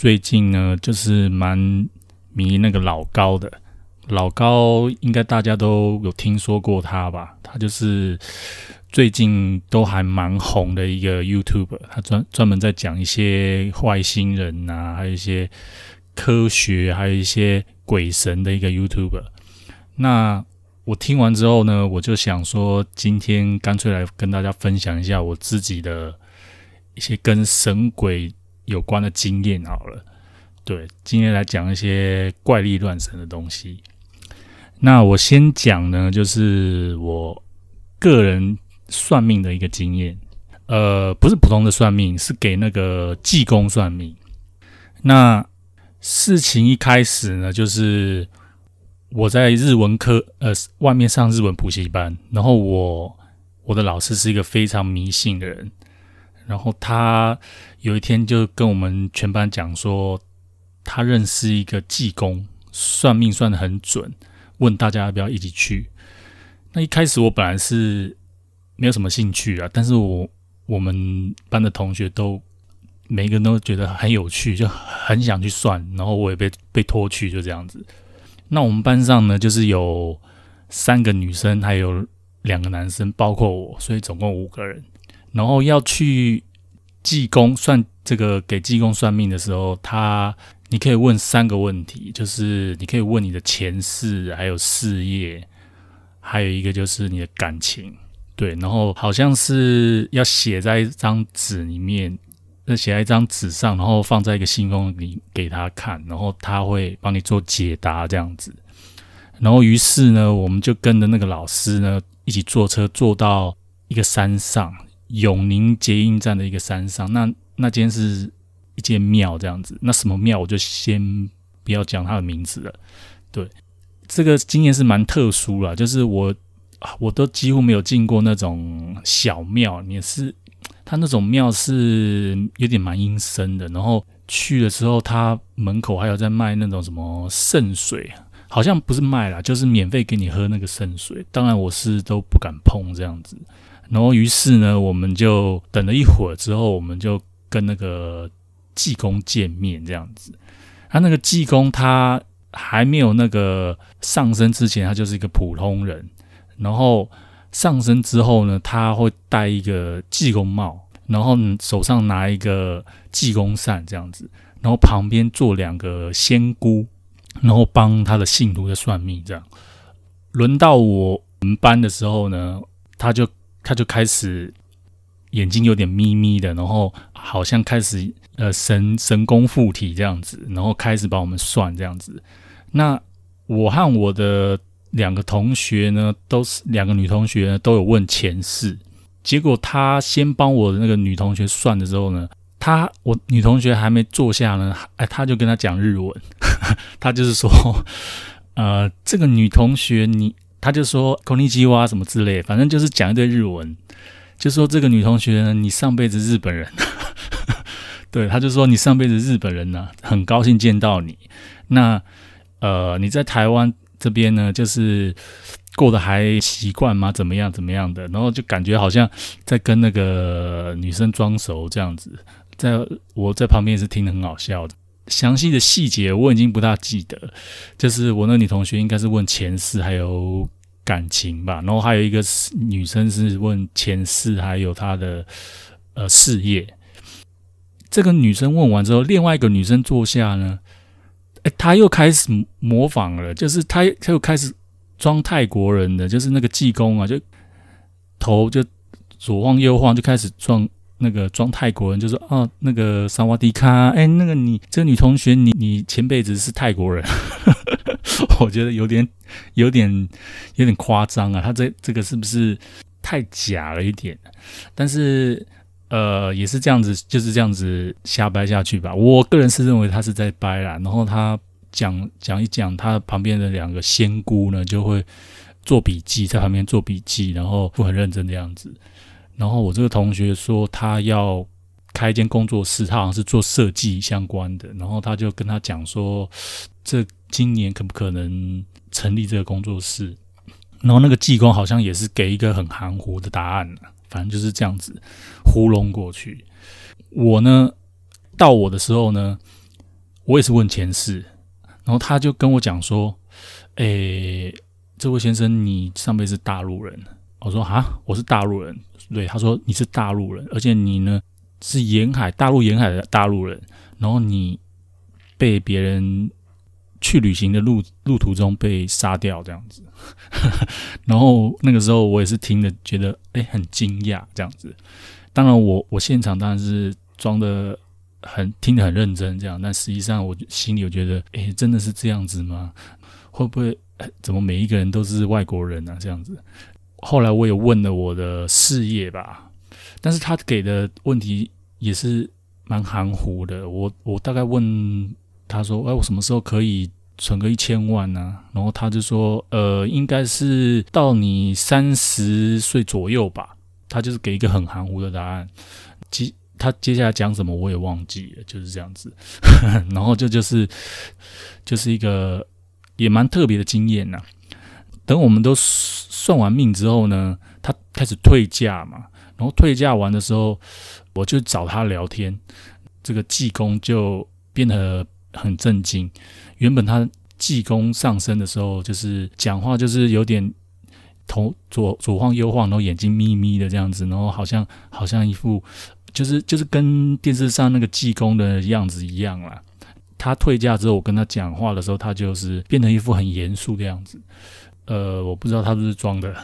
最近呢，就是蛮迷那个老高的。老高应该大家都有听说过他吧？他就是最近都还蛮红的一个 YouTube，他专专门在讲一些外星人呐，还有一些科学，还有一些鬼神的一个 YouTube。那我听完之后呢，我就想说，今天干脆来跟大家分享一下我自己的一些跟神鬼有关的经验好了。对，今天来讲一些怪力乱神的东西。那我先讲呢，就是我个人算命的一个经验，呃，不是普通的算命，是给那个济公算命。那事情一开始呢，就是我在日文科，呃，外面上日文补习班，然后我我的老师是一个非常迷信的人，然后他有一天就跟我们全班讲说，他认识一个济公，算命算的很准。问大家要不要一起去？那一开始我本来是没有什么兴趣啊，但是我我们班的同学都每个人都觉得很有趣，就很想去算，然后我也被被拖去，就这样子。那我们班上呢，就是有三个女生，还有两个男生，包括我，所以总共五个人。然后要去济公算这个给济公算命的时候，他。你可以问三个问题，就是你可以问你的前世，还有事业，还有一个就是你的感情，对。然后好像是要写在一张纸里面，那写在一张纸上，然后放在一个信封里给他看，然后他会帮你做解答这样子。然后于是呢，我们就跟着那个老师呢一起坐车坐到一个山上，永宁捷运站的一个山上。那那间是。一间庙这样子，那什么庙我就先不要讲它的名字了。对，这个经验是蛮特殊了，就是我我都几乎没有进过那种小庙，也是它那种庙是有点蛮阴森的。然后去的时候，它门口还有在卖那种什么圣水，好像不是卖啦，就是免费给你喝那个圣水。当然我是都不敢碰这样子。然后于是呢，我们就等了一会儿之后，我们就跟那个。济公见面这样子，他那个济公他还没有那个上身之前，他就是一个普通人。然后上身之后呢，他会戴一个济公帽，然后手上拿一个济公扇这样子，然后旁边坐两个仙姑，然后帮他的信徒在算命。这样轮到我们班的时候呢，他就他就开始眼睛有点眯眯的，然后好像开始。呃，神神功附体这样子，然后开始帮我们算这样子。那我和我的两个同学呢，都是两个女同学呢，都有问前世。结果他先帮我的那个女同学算的时候呢，他我女同学还没坐下呢，哎，他就跟他讲日文，他就是说，呃，这个女同学你，他就说“こんにちは”什么之类，反正就是讲一堆日文，就说这个女同学呢，你上辈子日本人。对，他就说你上辈子日本人呢，很高兴见到你。那呃，你在台湾这边呢，就是过得还习惯吗？怎么样怎么样的？然后就感觉好像在跟那个女生装熟这样子。在我在旁边是听得很好笑的， 详细的细节我已经不大记得。就是我那女同学应该是问前世还有感情吧，然后还有一个女生是问前世还有她的呃事业。这个女生问完之后，另外一个女生坐下呢，哎，她又开始模仿了，就是她她又开始装泰国人的，就是那个济公啊，就头就左晃右晃，就开始装那个装泰国人，就说哦，那个萨瓦迪卡，哎，那个你这个女同学，你你前辈子是泰国人，我觉得有点有点有点夸张啊，他这这个是不是太假了一点？但是。呃，也是这样子，就是这样子瞎掰下去吧。我个人是认为他是在掰啦。然后他讲讲一讲，他旁边的两个仙姑呢，就会做笔记，在旁边做笔记，然后不很认真的样子。然后我这个同学说他要开一间工作室，他好像是做设计相关的。然后他就跟他讲说，这今年可不可能成立这个工作室？然后那个技工好像也是给一个很含糊的答案反正就是这样子糊弄过去。我呢，到我的时候呢，我也是问前世，然后他就跟我讲说：“诶，这位先生，你上辈子大陆人。”我说：“啊，我是大陆人。”对，他说：“你是大陆人，而且你呢是沿海大陆沿海的大陆人，然后你被别人去旅行的路路途中被杀掉这样子。”然后那个时候我也是听了，觉得诶很惊讶这样子。当然，我我现场当然是装的。很听得很认真，这样，但实际上我心里我觉得，诶，真的是这样子吗？会不会怎么每一个人都是外国人啊？这样子。后来我也问了我的事业吧，但是他给的问题也是蛮含糊的。我我大概问他说，哎，我什么时候可以存个一千万呢？然后他就说，呃，应该是到你三十岁左右吧。他就是给一个很含糊的答案。其他接下来讲什么我也忘记了，就是这样子。然后这就是就是一个也蛮特别的经验呐。等我们都算完命之后呢，他开始退价嘛。然后退价完的时候，我就找他聊天。这个济公就变得很震惊。原本他济公上身的时候，就是讲话就是有点头左左晃右晃，然后眼睛眯眯的这样子，然后好像好像一副。就是就是跟电视上那个济公的样子一样啦。他退价之后，我跟他讲话的时候，他就是变成一副很严肃的样子。呃，我不知道他是不是装的。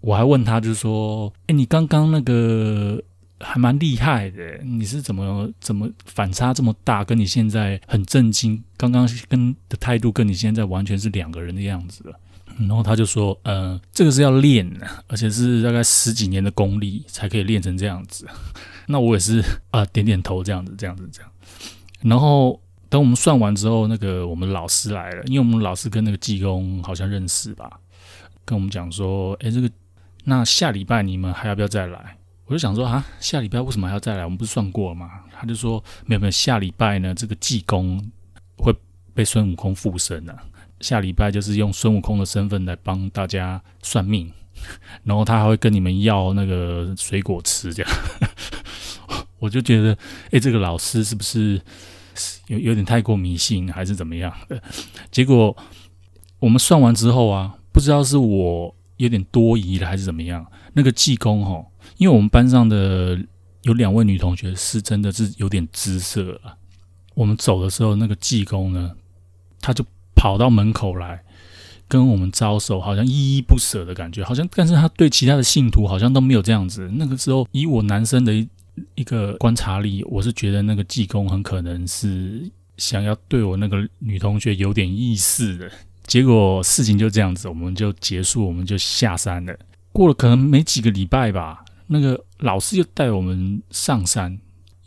我还问他，就是说，哎，你刚刚那个还蛮厉害的，你是怎么怎么反差这么大？跟你现在很震惊，刚刚跟的态度跟你现在完全是两个人的样子了。然后他就说，呃，这个是要练的，而且是大概十几年的功力才可以练成这样子。那我也是啊，点点头这样子，这样子，这样。然后等我们算完之后，那个我们老师来了，因为我们老师跟那个技工好像认识吧，跟我们讲说，哎，这个那下礼拜你们还要不要再来？我就想说啊，下礼拜为什么还要再来？我们不是算过了吗？他就说没有没有，下礼拜呢，这个技工会被孙悟空附身了，下礼拜就是用孙悟空的身份来帮大家算命，然后他还会跟你们要那个水果吃，这样。我就觉得，哎，这个老师是不是有有点太过迷信，还是怎么样的？结果我们算完之后啊，不知道是我有点多疑了，还是怎么样？那个技工哈，因为我们班上的有两位女同学是真的是有点姿色了。我们走的时候，那个技工呢，他就跑到门口来跟我们招手，好像依依不舍的感觉，好像，但是他对其他的信徒好像都没有这样子。那个时候，以我男生的。一个观察力，我是觉得那个济公很可能是想要对我那个女同学有点意思的。结果事情就这样子，我们就结束，我们就下山了。过了可能没几个礼拜吧，那个老师又带我们上山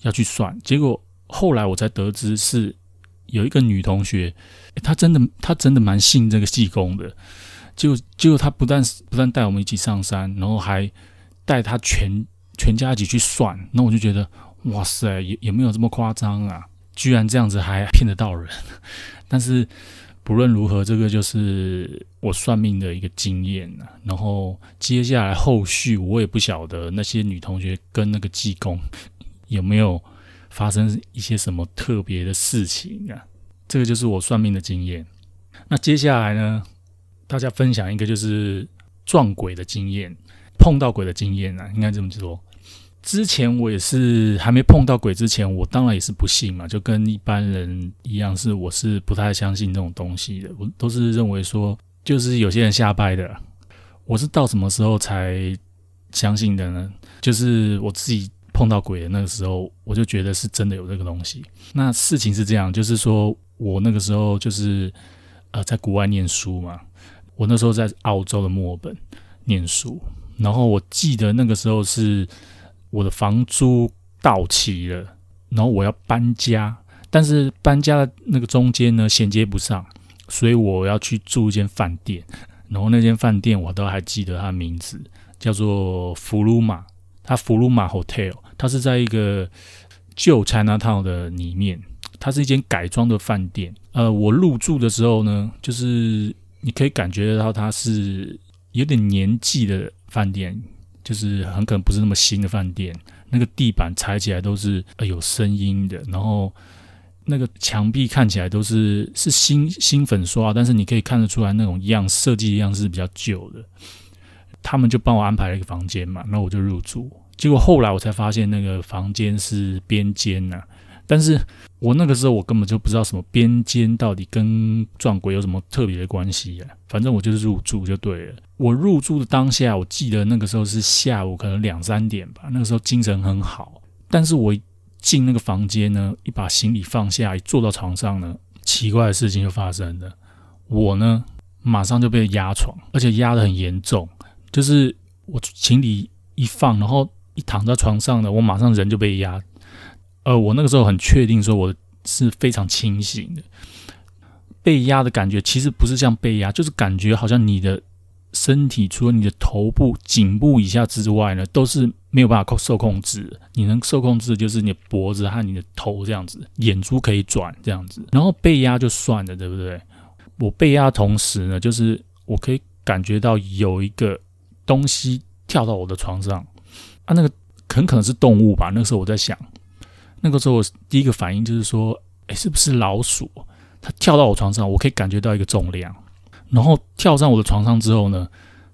要去算。结果后来我才得知，是有一个女同学，她真的她真的蛮信这个济公的。就结果她不但不但带我们一起上山，然后还带她全。全家一起去算，那我就觉得，哇塞，也也没有这么夸张啊！居然这样子还骗得到人。但是不论如何，这个就是我算命的一个经验啊。然后接下来后续，我也不晓得那些女同学跟那个济公有没有发生一些什么特别的事情啊。这个就是我算命的经验。那接下来呢，大家分享一个就是撞鬼的经验。碰到鬼的经验啊，应该这么说。之前我也是还没碰到鬼之前，我当然也是不信嘛，就跟一般人一样，是我是不太相信这种东西的。我都是认为说，就是有些人瞎掰的。我是到什么时候才相信的呢？就是我自己碰到鬼的那个时候，我就觉得是真的有这个东西。那事情是这样，就是说我那个时候就是呃在国外念书嘛，我那时候在澳洲的墨尔本念书。然后我记得那个时候是我的房租到期了，然后我要搬家，但是搬家的那个中间呢衔接不上，所以我要去住一间饭店。然后那间饭店我都还记得它名字，叫做福鲁马，它福鲁马 Hotel，它是在一个旧 China Town 的里面，它是一间改装的饭店。呃，我入住的时候呢，就是你可以感觉得到它是有点年纪的。饭店就是很可能不是那么新的饭店，那个地板踩起来都是有声音的，然后那个墙壁看起来都是是新新粉刷，但是你可以看得出来那种样设计样是比较旧的。他们就帮我安排了一个房间嘛，那我就入住。结果后来我才发现那个房间是边间呐，但是我那个时候我根本就不知道什么边间到底跟撞鬼有什么特别的关系呀。反正我就是入住就对了。我入住的当下，我记得那个时候是下午可能两三点吧，那个时候精神很好。但是我进那个房间呢，一把行李放下，一坐到床上呢，奇怪的事情就发生了。我呢，马上就被压床，而且压得很严重。就是我行李一放，然后一躺在床上呢，我马上人就被压。呃，我那个时候很确定说我是非常清醒的。被压的感觉其实不是像被压，就是感觉好像你的身体除了你的头部、颈部以下之外呢，都是没有办法控受控制。你能受控制的就是你的脖子和你的头这样子，眼珠可以转这样子。然后被压就算了，对不对？我被压同时呢，就是我可以感觉到有一个。东西跳到我的床上，啊，那个很可能是动物吧。那时候我在想，那个时候我第一个反应就是说，哎，是不是老鼠？它跳到我床上，我可以感觉到一个重量，然后跳上我的床上之后呢，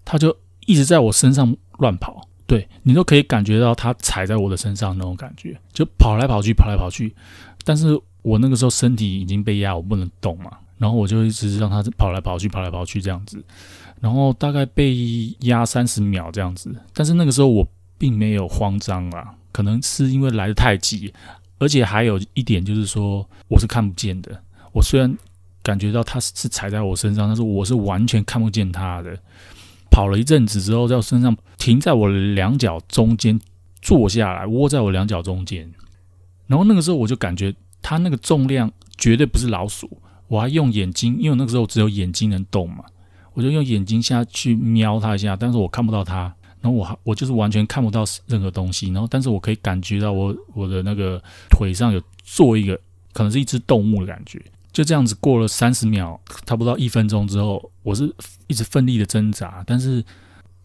它就一直在我身上乱跑。对你都可以感觉到它踩在我的身上那种感觉，就跑来跑去，跑来跑去。但是我那个时候身体已经被压，我不能动嘛，然后我就一直让它跑来跑去，跑来跑去这样子。然后大概被压三十秒这样子，但是那个时候我并没有慌张啊，可能是因为来的太急，而且还有一点就是说我是看不见的。我虽然感觉到他是踩在我身上，但是我是完全看不见他的。跑了一阵子之后，在我身上停在我两脚中间坐下来，窝在我两脚中间。然后那个时候我就感觉它那个重量绝对不是老鼠，我还用眼睛，因为那个时候只有眼睛能动嘛。我就用眼睛下去瞄它一下，但是我看不到它。然后我还我就是完全看不到任何东西。然后，但是我可以感觉到我我的那个腿上有做一个，可能是一只动物的感觉。就这样子过了三十秒，差不多一分钟之后，我是一直奋力的挣扎，但是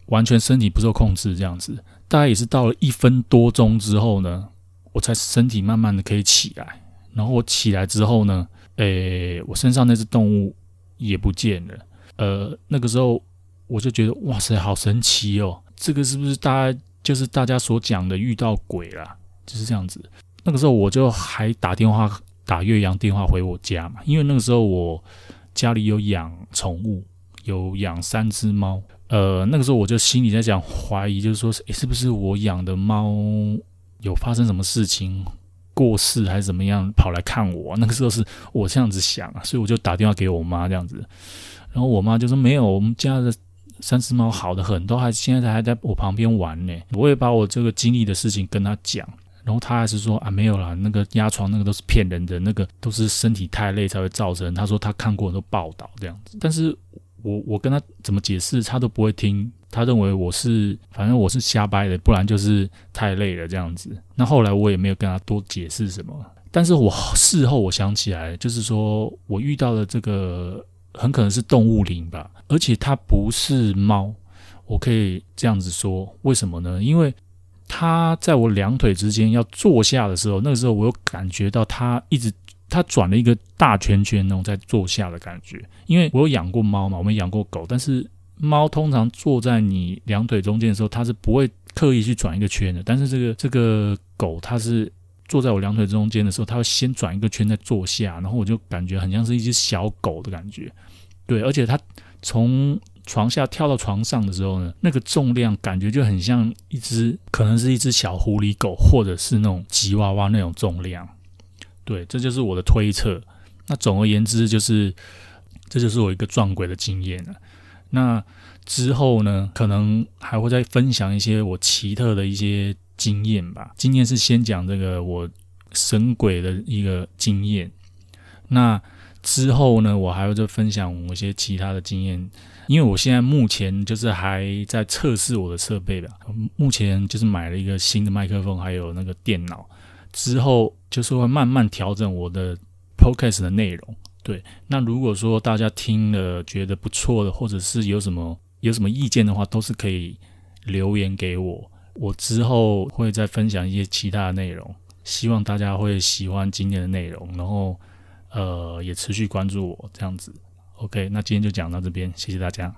完全身体不受控制。这样子，大概也是到了一分多钟之后呢，我才身体慢慢的可以起来。然后我起来之后呢，诶，我身上那只动物也不见了。呃，那个时候我就觉得哇塞，好神奇哦！这个是不是大家就是大家所讲的遇到鬼了？就是这样子。那个时候我就还打电话打岳阳电话回我家嘛，因为那个时候我家里有养宠物，有养三只猫。呃，那个时候我就心里在讲怀疑，就是说，诶，是不是我养的猫有发生什么事情过世还是怎么样，跑来看我？那个时候是我这样子想啊，所以我就打电话给我妈这样子。然后我妈就说：“没有，我们家的三只猫好的很，都还现在还在我旁边玩呢。”我也把我这个经历的事情跟她讲，然后她还是说：“啊，没有啦，那个压床那个都是骗人的，那个都是身体太累才会造成。”他说他看过很多报道这样子，但是我我跟他怎么解释，他都不会听。他认为我是反正我是瞎掰的，不然就是太累了这样子。那后来我也没有跟他多解释什么，但是我事后我想起来，就是说我遇到的这个。很可能是动物灵吧，而且它不是猫，我可以这样子说，为什么呢？因为它在我两腿之间要坐下的时候，那个时候我有感觉到它一直它转了一个大圈圈那种在坐下的感觉。因为我有养过猫嘛，我们养过狗，但是猫通常坐在你两腿中间的时候，它是不会刻意去转一个圈的。但是这个这个狗它是。坐在我两腿中间的时候，它会先转一个圈再坐下，然后我就感觉很像是一只小狗的感觉，对，而且它从床下跳到床上的时候呢，那个重量感觉就很像一只，可能是一只小狐狸狗，或者是那种吉娃娃那种重量，对，这就是我的推测。那总而言之，就是这就是我一个撞鬼的经验了。那之后呢，可能还会再分享一些我奇特的一些。经验吧，今天是先讲这个我神鬼的一个经验。那之后呢，我还会再分享我一些其他的经验。因为我现在目前就是还在测试我的设备吧，目前就是买了一个新的麦克风，还有那个电脑。之后就是会慢慢调整我的 podcast 的内容。对，那如果说大家听了觉得不错的，或者是有什么有什么意见的话，都是可以留言给我。我之后会再分享一些其他的内容，希望大家会喜欢今天的内容，然后呃也持续关注我这样子。Ok 那今天就讲到这边谢谢大家。